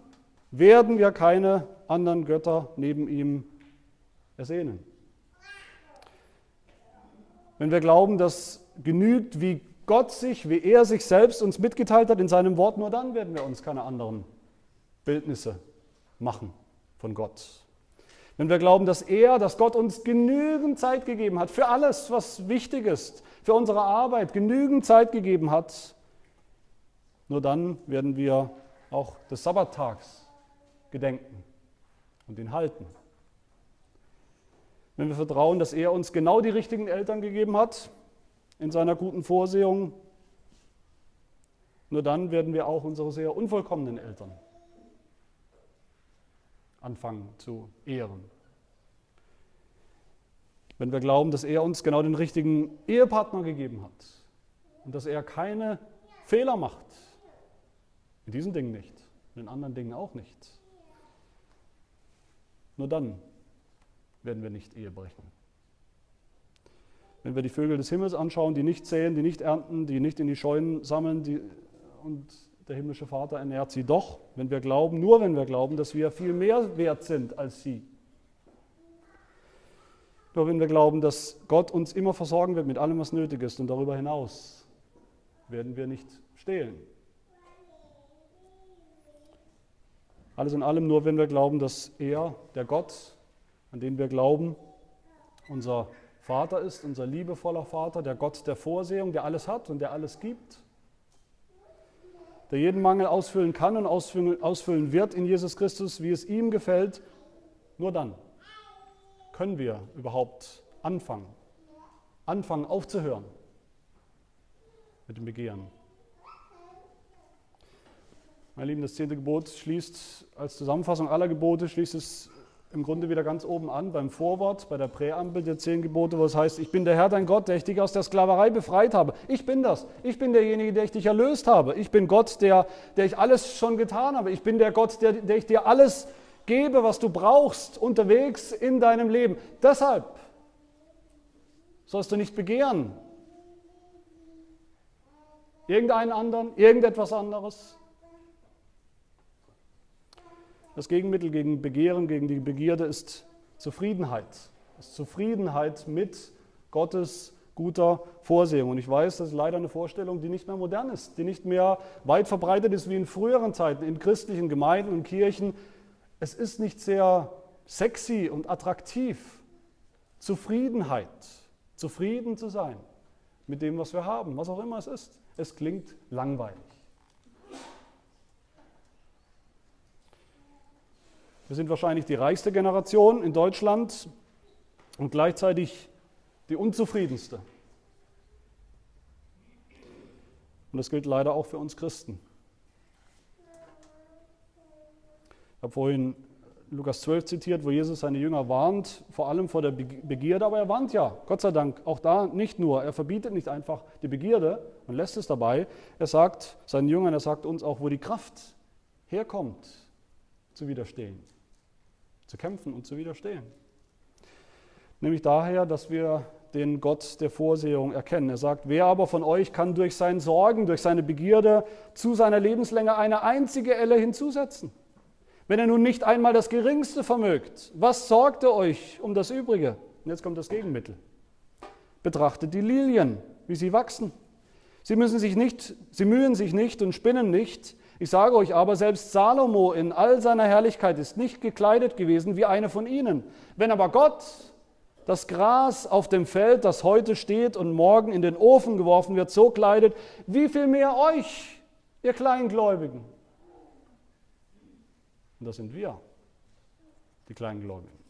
werden wir keine anderen Götter neben ihm ersehnen. Wenn wir glauben, dass genügt, wie Gott sich, wie er sich selbst uns mitgeteilt hat in seinem Wort, nur dann werden wir uns keine anderen Bildnisse machen von Gott. Wenn wir glauben, dass er, dass Gott uns genügend Zeit gegeben hat für alles, was wichtig ist, für unsere Arbeit, genügend Zeit gegeben hat, nur dann werden wir auch des Sabbattags gedenken und ihn halten. Wenn wir vertrauen, dass er uns genau die richtigen Eltern gegeben hat in seiner guten Vorsehung, nur dann werden wir auch unsere sehr unvollkommenen Eltern anfangen zu ehren. Wenn wir glauben, dass er uns genau den richtigen Ehepartner gegeben hat und dass er keine Fehler macht, in diesen Dingen nicht, in den anderen Dingen auch nicht, nur dann werden wir nicht Ehe brechen. Wenn wir die Vögel des Himmels anschauen, die nicht säen, die nicht ernten, die nicht in die Scheunen sammeln die, und der himmlische Vater ernährt sie doch, wenn wir glauben, nur wenn wir glauben, dass wir viel mehr wert sind als sie. Nur wenn wir glauben, dass Gott uns immer versorgen wird mit allem, was nötig ist und darüber hinaus werden wir nicht stehlen. Alles in allem nur, wenn wir glauben, dass er, der Gott, an den wir glauben, unser Vater ist, unser liebevoller Vater, der Gott der Vorsehung, der alles hat und der alles gibt, der jeden Mangel ausfüllen kann und ausfüllen wird in Jesus Christus, wie es ihm gefällt, nur dann können wir überhaupt anfangen, anfangen aufzuhören mit dem Begehren. Meine Lieben, das zehnte Gebot schließt als Zusammenfassung aller Gebote, schließt es im Grunde wieder ganz oben an, beim Vorwort, bei der Präambel der zehn Gebote, wo es heißt, ich bin der Herr dein Gott, der ich dich aus der Sklaverei befreit habe. Ich bin das. Ich bin derjenige, der ich dich erlöst habe. Ich bin Gott, der, der ich alles schon getan habe. Ich bin der Gott, der, der ich dir alles gebe, was du brauchst unterwegs in deinem Leben. Deshalb sollst du nicht begehren. Irgendeinen anderen, irgendetwas anderes. Das Gegenmittel gegen Begehren, gegen die Begierde ist Zufriedenheit. Ist Zufriedenheit mit Gottes guter Vorsehung. Und ich weiß, das ist leider eine Vorstellung, die nicht mehr modern ist, die nicht mehr weit verbreitet ist wie in früheren Zeiten in christlichen Gemeinden und Kirchen. Es ist nicht sehr sexy und attraktiv. Zufriedenheit, zufrieden zu sein mit dem, was wir haben, was auch immer es ist. Es klingt langweilig. Wir sind wahrscheinlich die reichste Generation in Deutschland und gleichzeitig die unzufriedenste. Und das gilt leider auch für uns Christen. Ich habe vorhin Lukas 12 zitiert, wo Jesus seine Jünger warnt, vor allem vor der Begierde, aber er warnt ja, Gott sei Dank, auch da nicht nur. Er verbietet nicht einfach die Begierde und lässt es dabei. Er sagt seinen Jüngern, er sagt uns auch, wo die Kraft herkommt, zu widerstehen zu kämpfen und zu widerstehen. Nämlich daher, dass wir den Gott der Vorsehung erkennen. Er sagt, wer aber von euch kann durch sein Sorgen, durch seine Begierde zu seiner Lebenslänge eine einzige Elle hinzusetzen? Wenn er nun nicht einmal das Geringste vermögt, was sorgt er euch um das Übrige? Und jetzt kommt das Gegenmittel. Betrachtet die Lilien, wie sie wachsen. Sie, müssen sich nicht, sie mühen sich nicht und spinnen nicht. Ich sage euch aber, selbst Salomo in all seiner Herrlichkeit ist nicht gekleidet gewesen wie eine von ihnen. Wenn aber Gott das Gras auf dem Feld, das heute steht und morgen in den Ofen geworfen wird, so kleidet, wie viel mehr euch, ihr Kleingläubigen? Und das sind wir, die Kleingläubigen.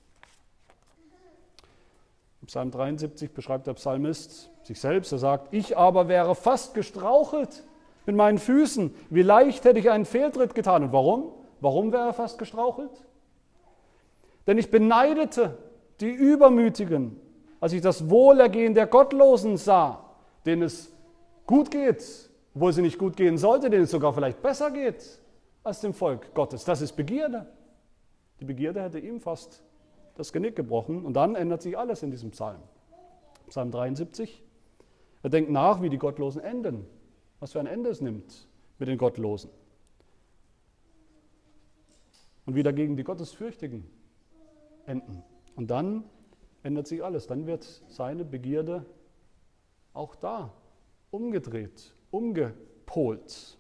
Im Psalm 73 beschreibt der Psalmist sich selbst. Er sagt, ich aber wäre fast gestrauchelt mit meinen Füßen. Wie leicht hätte ich einen Fehltritt getan. Und warum? Warum wäre er fast gestrauchelt? Denn ich beneidete die Übermütigen, als ich das Wohlergehen der Gottlosen sah, denen es gut geht, obwohl sie nicht gut gehen sollte, denen es sogar vielleicht besser geht als dem Volk Gottes. Das ist Begierde. Die Begierde hätte ihm fast das Genick gebrochen. Und dann ändert sich alles in diesem Psalm. Psalm 73. Er denkt nach, wie die Gottlosen enden was für ein Ende es nimmt mit den Gottlosen. Und wie dagegen die Gottesfürchtigen enden. Und dann ändert sich alles. Dann wird seine Begierde auch da umgedreht, umgepolt.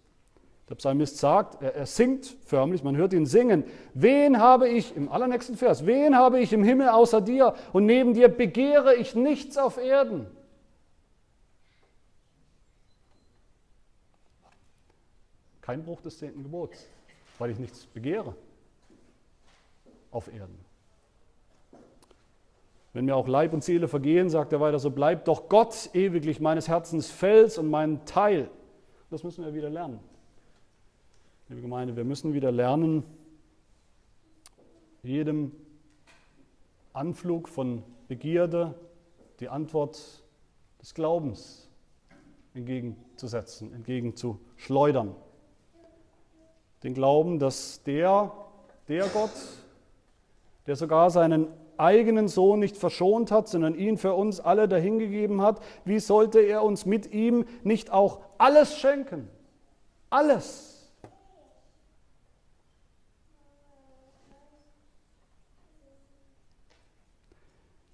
Der Psalmist sagt, er, er singt förmlich, man hört ihn singen. Wen habe ich, im allernächsten Vers, wen habe ich im Himmel außer dir und neben dir begehre ich nichts auf Erden? Kein Bruch des zehnten Gebots, weil ich nichts begehre auf Erden. Wenn mir auch Leib und Seele vergehen, sagt er weiter, so bleibt doch Gott ewiglich meines Herzens Fels und mein Teil. Das müssen wir wieder lernen. Liebe Gemeinde, wir müssen wieder lernen, jedem Anflug von Begierde die Antwort des Glaubens entgegenzusetzen, entgegenzuschleudern. Den Glauben, dass der, der Gott, der sogar seinen eigenen Sohn nicht verschont hat, sondern ihn für uns alle dahingegeben hat, wie sollte er uns mit ihm nicht auch alles schenken? Alles.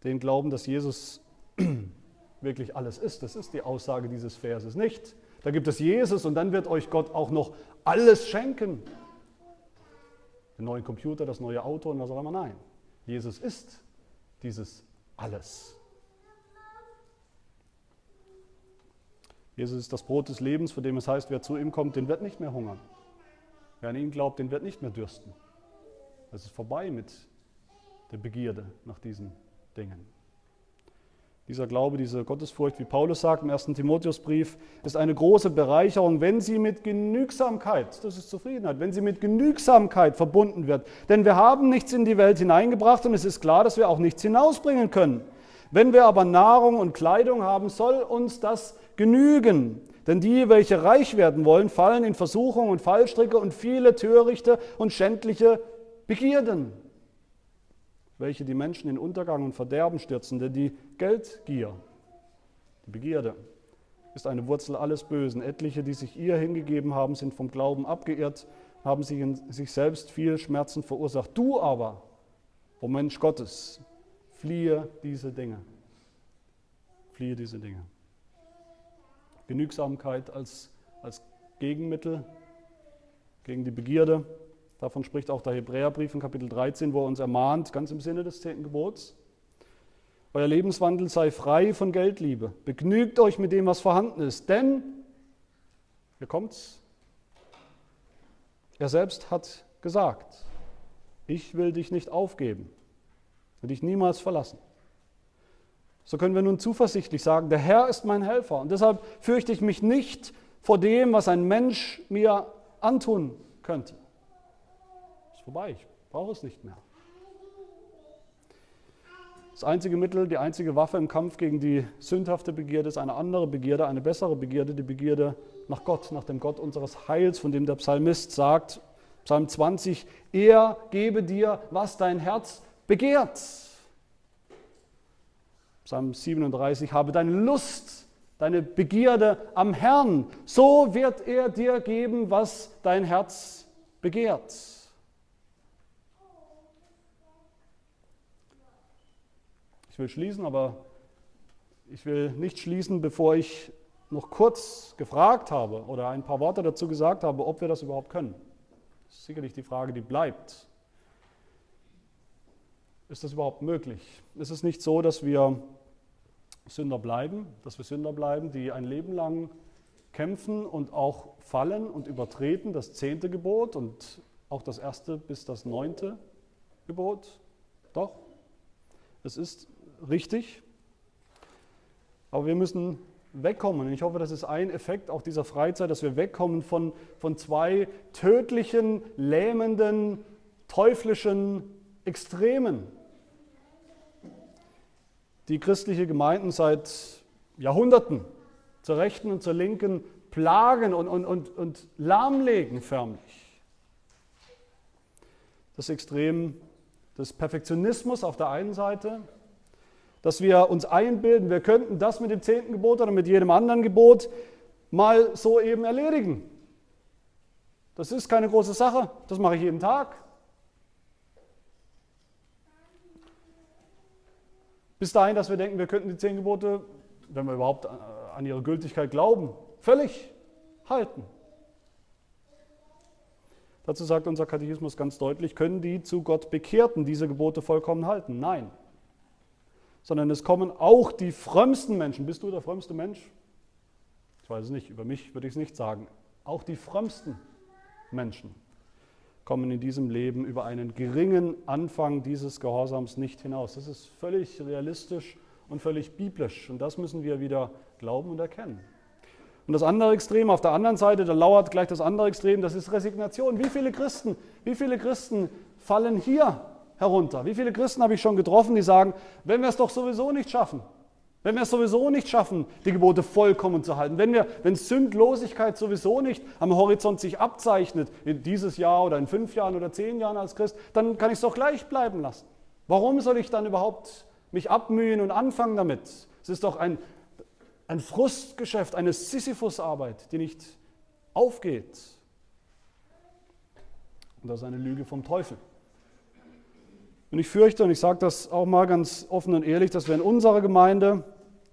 Den Glauben, dass Jesus wirklich alles ist, das ist die Aussage dieses Verses nicht. Da gibt es Jesus und dann wird euch Gott auch noch alles schenken. Den neuen Computer, das neue Auto und was auch immer. Nein. Jesus ist dieses alles. Jesus ist das Brot des Lebens, von dem es heißt, wer zu ihm kommt, den wird nicht mehr hungern. Wer an ihn glaubt, den wird nicht mehr dürsten. Es ist vorbei mit der Begierde nach diesen Dingen. Dieser Glaube, diese Gottesfurcht, wie Paulus sagt im 1. Timotheusbrief, ist eine große Bereicherung, wenn sie mit Genügsamkeit, das ist Zufriedenheit, wenn sie mit Genügsamkeit verbunden wird. Denn wir haben nichts in die Welt hineingebracht und es ist klar, dass wir auch nichts hinausbringen können. Wenn wir aber Nahrung und Kleidung haben, soll uns das genügen. Denn die, welche reich werden wollen, fallen in Versuchung und Fallstricke und viele törichte und schändliche Begierden welche die Menschen in Untergang und Verderben stürzen, denn die Geldgier, die Begierde, ist eine Wurzel alles Bösen. Etliche, die sich ihr hingegeben haben, sind vom Glauben abgeirrt, haben sich in sich selbst viel Schmerzen verursacht. Du aber, o oh Mensch Gottes, fliehe diese Dinge. Fliehe diese Dinge. Genügsamkeit als, als Gegenmittel gegen die Begierde, Davon spricht auch der Hebräerbrief in Kapitel 13, wo er uns ermahnt, ganz im Sinne des zehnten Gebots. Euer Lebenswandel sei frei von Geldliebe. Begnügt euch mit dem, was vorhanden ist. Denn, hier kommt's, er selbst hat gesagt, ich will dich nicht aufgeben und dich niemals verlassen. So können wir nun zuversichtlich sagen, der Herr ist mein Helfer und deshalb fürchte ich mich nicht vor dem, was ein Mensch mir antun könnte vorbei, ich brauche es nicht mehr. Das einzige Mittel, die einzige Waffe im Kampf gegen die sündhafte Begierde ist eine andere Begierde, eine bessere Begierde, die Begierde nach Gott, nach dem Gott unseres Heils, von dem der Psalmist sagt, Psalm 20, er gebe dir, was dein Herz begehrt. Psalm 37, habe deine Lust, deine Begierde am Herrn, so wird er dir geben, was dein Herz begehrt. Ich will schließen, aber ich will nicht schließen, bevor ich noch kurz gefragt habe oder ein paar Worte dazu gesagt habe, ob wir das überhaupt können. Das ist sicherlich die Frage, die bleibt. Ist das überhaupt möglich? Ist es nicht so, dass wir Sünder bleiben, dass wir Sünder bleiben, die ein Leben lang kämpfen und auch fallen und übertreten das zehnte Gebot und auch das erste bis das neunte Gebot? Doch, es ist richtig. Aber wir müssen wegkommen. Ich hoffe, das ist ein Effekt auch dieser Freizeit, dass wir wegkommen von, von zwei tödlichen, lähmenden, teuflischen Extremen, die christliche Gemeinden seit Jahrhunderten zur Rechten und zur Linken plagen und, und, und, und lahmlegen förmlich. Das Extrem des Perfektionismus auf der einen Seite dass wir uns einbilden, wir könnten das mit dem zehnten Gebot oder mit jedem anderen Gebot mal so eben erledigen. Das ist keine große Sache, das mache ich jeden Tag. Bis dahin, dass wir denken, wir könnten die zehn Gebote, wenn wir überhaupt an ihre Gültigkeit glauben, völlig halten. Dazu sagt unser Katechismus ganz deutlich, können die zu Gott Bekehrten diese Gebote vollkommen halten? Nein. Sondern es kommen auch die frömmsten Menschen. Bist du der frömmste Mensch? Ich weiß es nicht, über mich würde ich es nicht sagen. Auch die frömmsten Menschen kommen in diesem Leben über einen geringen Anfang dieses Gehorsams nicht hinaus. Das ist völlig realistisch und völlig biblisch. Und das müssen wir wieder glauben und erkennen. Und das andere Extrem, auf der anderen Seite, da lauert gleich das andere Extrem, das ist Resignation. Wie viele Christen, wie viele Christen fallen hier herunter? Wie viele Christen habe ich schon getroffen, die sagen, wenn wir es doch sowieso nicht schaffen, wenn wir es sowieso nicht schaffen, die Gebote vollkommen zu halten, wenn, wir, wenn Sündlosigkeit sowieso nicht am Horizont sich abzeichnet, in dieses Jahr oder in fünf Jahren oder zehn Jahren als Christ, dann kann ich es doch gleich bleiben lassen. Warum soll ich dann überhaupt mich abmühen und anfangen damit? Es ist doch ein, ein Frustgeschäft, eine Sisyphusarbeit, die nicht aufgeht. Und das ist eine Lüge vom Teufel. Und ich fürchte, und ich sage das auch mal ganz offen und ehrlich, dass wir in unserer Gemeinde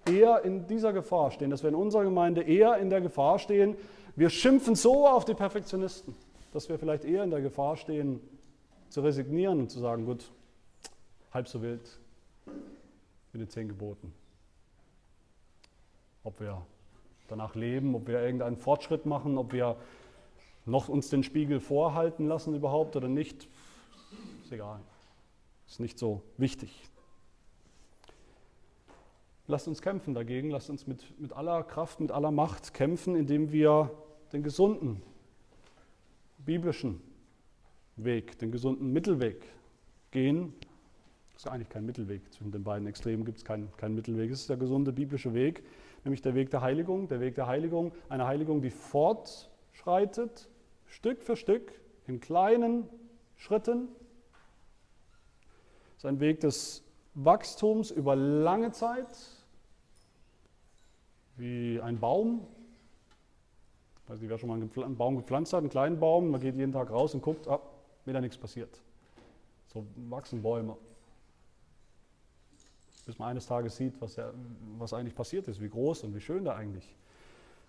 eher in dieser Gefahr stehen, dass wir in unserer Gemeinde eher in der Gefahr stehen, wir schimpfen so auf die Perfektionisten, dass wir vielleicht eher in der Gefahr stehen, zu resignieren und zu sagen, gut, halb so wild mit den zehn Geboten. Ob wir danach leben, ob wir irgendeinen Fortschritt machen, ob wir noch uns den Spiegel vorhalten lassen überhaupt oder nicht, ist egal. Ist nicht so wichtig. Lasst uns kämpfen dagegen, lasst uns mit, mit aller Kraft, mit aller Macht kämpfen, indem wir den gesunden, biblischen Weg, den gesunden Mittelweg gehen. Das ist eigentlich kein Mittelweg. Zwischen den beiden Extremen gibt es keinen kein Mittelweg. Es ist der gesunde biblische Weg, nämlich der Weg der Heiligung. Der Weg der Heiligung, eine Heiligung, die fortschreitet, Stück für Stück, in kleinen Schritten, ist ein Weg des Wachstums über lange Zeit, wie ein Baum. Ich weiß nicht, wer schon mal einen Baum gepflanzt hat, einen kleinen Baum, man geht jeden Tag raus und guckt, ah, wieder nichts passiert. So wachsen Bäume. Bis man eines Tages sieht, was, ja, was eigentlich passiert ist, wie groß und wie schön der eigentlich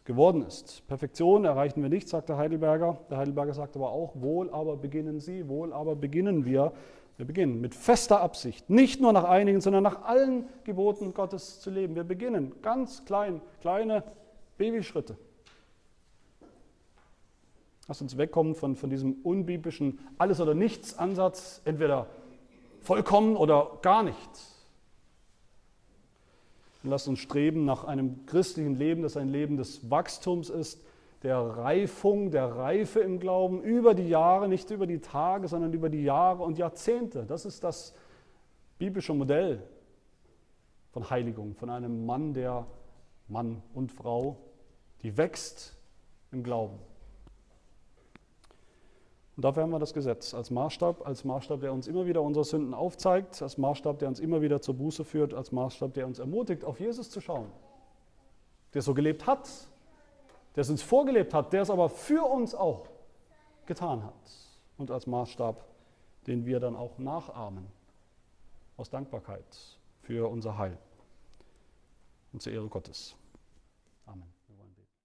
geworden ist. Perfektion erreichen wir nicht, sagt der Heidelberger. Der Heidelberger sagt aber auch, wohl aber beginnen Sie, wohl aber beginnen wir wir beginnen mit fester Absicht, nicht nur nach einigen, sondern nach allen Geboten Gottes zu leben. Wir beginnen ganz klein, kleine Babyschritte. Lass uns wegkommen von, von diesem unbiblischen Alles- oder Nichts-Ansatz, entweder vollkommen oder gar nichts. Und lasst uns streben nach einem christlichen Leben, das ein Leben des Wachstums ist, der Reifung, der Reife im Glauben über die Jahre, nicht über die Tage, sondern über die Jahre und Jahrzehnte. Das ist das biblische Modell von Heiligung, von einem Mann, der Mann und Frau, die wächst im Glauben. Und dafür haben wir das Gesetz als Maßstab, als Maßstab, der uns immer wieder unsere Sünden aufzeigt, als Maßstab, der uns immer wieder zur Buße führt, als Maßstab, der uns ermutigt, auf Jesus zu schauen, der so gelebt hat, der es uns vorgelebt hat, der es aber für uns auch getan hat und als Maßstab, den wir dann auch nachahmen, aus Dankbarkeit für unser Heil und zur Ehre Gottes. Amen.